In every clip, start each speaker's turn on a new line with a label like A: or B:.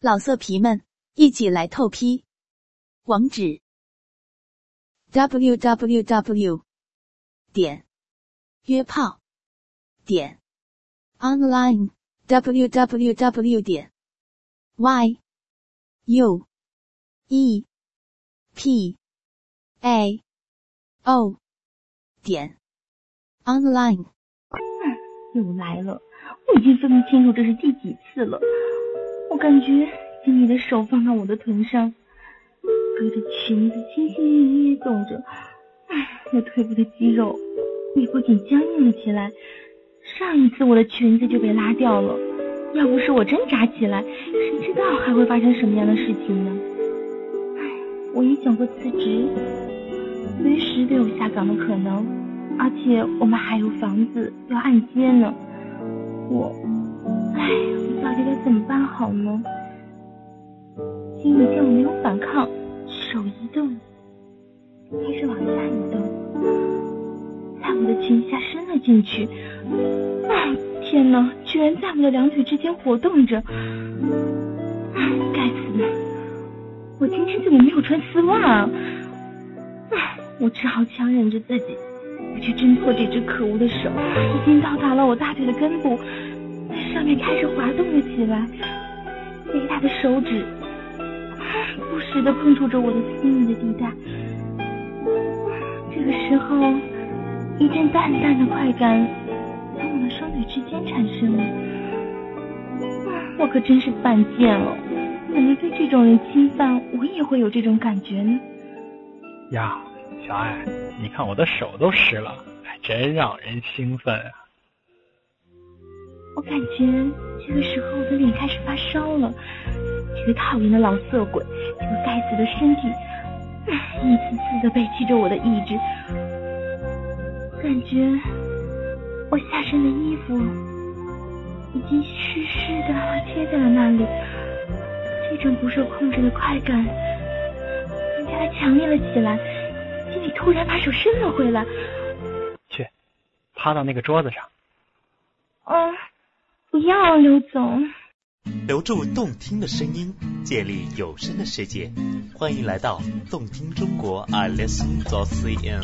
A: 老色皮们，一起来透批！网址：w w w 点约炮点 online w w w 点 y u e p a o 点 online。
B: 又来了，我已经分不清楚这是第几次了。我感觉经理的手放到我的臀上，隔着裙子轻轻捏捏动着，唉，我腿部的肌肉也不仅僵硬了起来。上一次我的裙子就被拉掉了，要不是我挣扎起来，谁知道还会发生什么样的事情呢？唉，我也想过辞职，随时都有下岗的可能，而且我们还有房子要按揭呢。我，唉，到底该怎么办好呢？经理见我没有反抗，手一动，开始往下移动，在我的裙下伸了进去。啊，天哪，居然在我的两腿之间活动着！唉，该死，我今天怎么没有穿丝袜啊？我只好强忍着自己。去挣脱这只可恶的手，已经到达了我大腿的根部，上面开始滑动了起来。肥大的手指不时的碰触着我的私密的地带。这个时候，一阵淡淡的快感从我的双腿之间产生了。我可真是犯贱了，怎么被这种人侵犯，我也会有这种感觉呢？
C: 呀。小爱，你看我的手都湿了，还真让人兴奋啊！
B: 我感觉这个时候我的脸开始发烧了。这个讨厌的老色鬼，这个该死的身体，一次次的背弃着我的意志。感觉我下身的衣服已经湿湿的贴在了那里，这种不受控制的快感更加的强烈了起来。经理突然把手伸了回来，
C: 去，趴到那个桌子上。
B: 嗯，不要，刘总。
D: 留住动听的声音，建立有声的世界，欢迎来到动听中国 i listen to CN。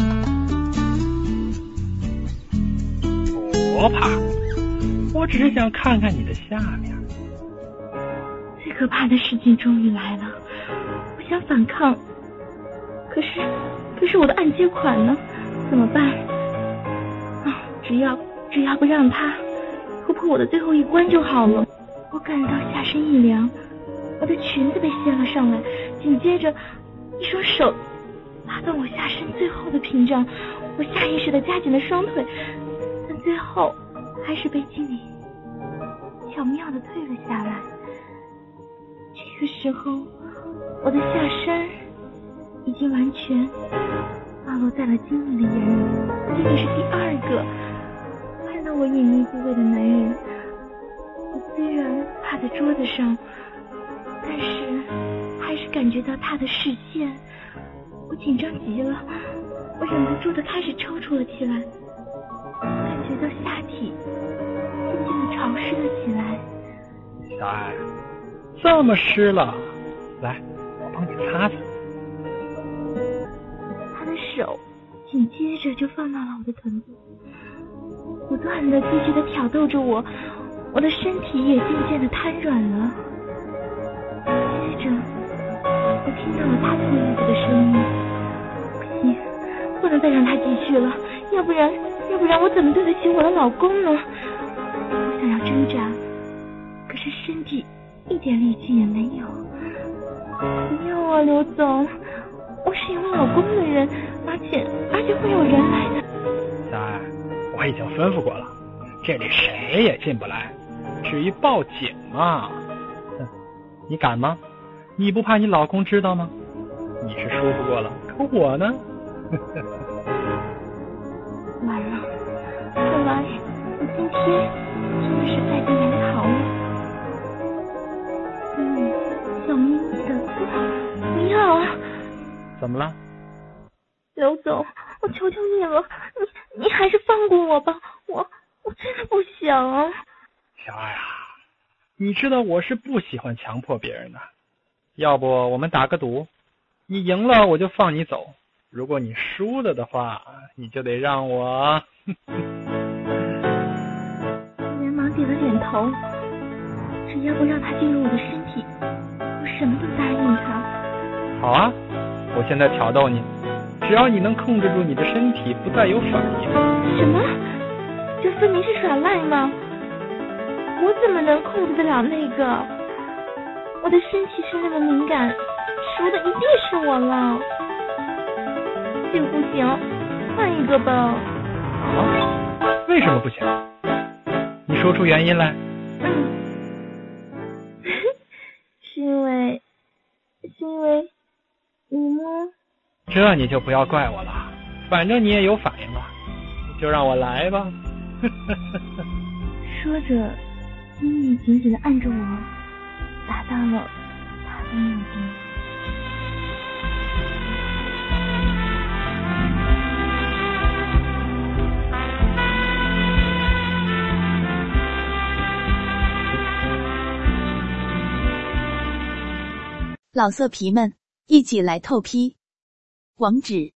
C: 我怕，我只是想看看你的下面。
B: 最可怕的事情终于来了，我想反抗，可是。可是我的按揭款呢？怎么办？啊，只要只要不让他突破我的最后一关就好了。我感到下身一凉，我的裙子被掀了上来，紧接着一双手拉动我下身最后的屏障，我下意识的夹紧了双腿，但最后还是被经理巧妙的退了下来。这个时候，我的下身。已经完全暴露在了经理的眼里，这也是第二个我隐秘部位的男人。我虽然趴在桌子上，但是还是感觉到他的视线。我紧张极了，我忍不住的开始抽搐了起来，感觉到下体渐渐的潮湿了起来。
C: 小爱，这么湿了，来，我帮你擦擦。
B: 他的手紧接着就放到了我的臀部，不断的、继续的挑逗着我，我的身体也渐渐的瘫软了。接着，我听到了他脱衣服的声音。不行，不能再让他继续了，要不然，要不然我怎么对得起我的老公呢？我想要挣扎，可是身体一点力气也没有。不要啊，刘总，我是有老公的人。而且而且会有人来的，
C: 小爱，我已经吩咐过了，这里谁也进不来。至于报警嘛，哼，你敢吗？你不怕你老公知道吗？你是舒服过了，可我呢？
B: 完了，看来我今天真的是在进研讨了。嗯，小咪咪的，不要啊！
C: 怎么了？
B: 刘总，我求求你了，你你还是放过我吧，我我真的不想。
C: 小爱啊，你知道我是不喜欢强迫别人的。要不我们打个赌，你赢了我就放你走，如果你输了的话，你就得让我。
B: 连忙点了点头。只要不让他进入我的身体，我什么都答应他。
C: 好啊，我现在挑逗你，只要你能控制住你的身体，不再有反应。
B: 什么？这分明是耍赖吗？我怎么能控制得了那个？我的身体是那么敏感，输的一定是我了。这不行，换一个吧。
C: 啊？为什么不行？你说出原因来。
B: 是
C: 这你就不要怪我了，反正你也有反应了，就让我来吧。
B: 说着，金玉紧紧的按着我，达到了他的目的。
A: 老色皮们，一起来透批！网址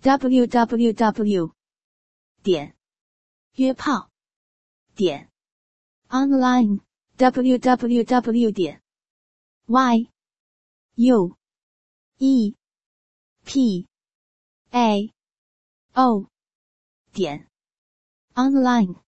A: ：w w w 点约炮点 online w w w 点 y u e p a o 点 online。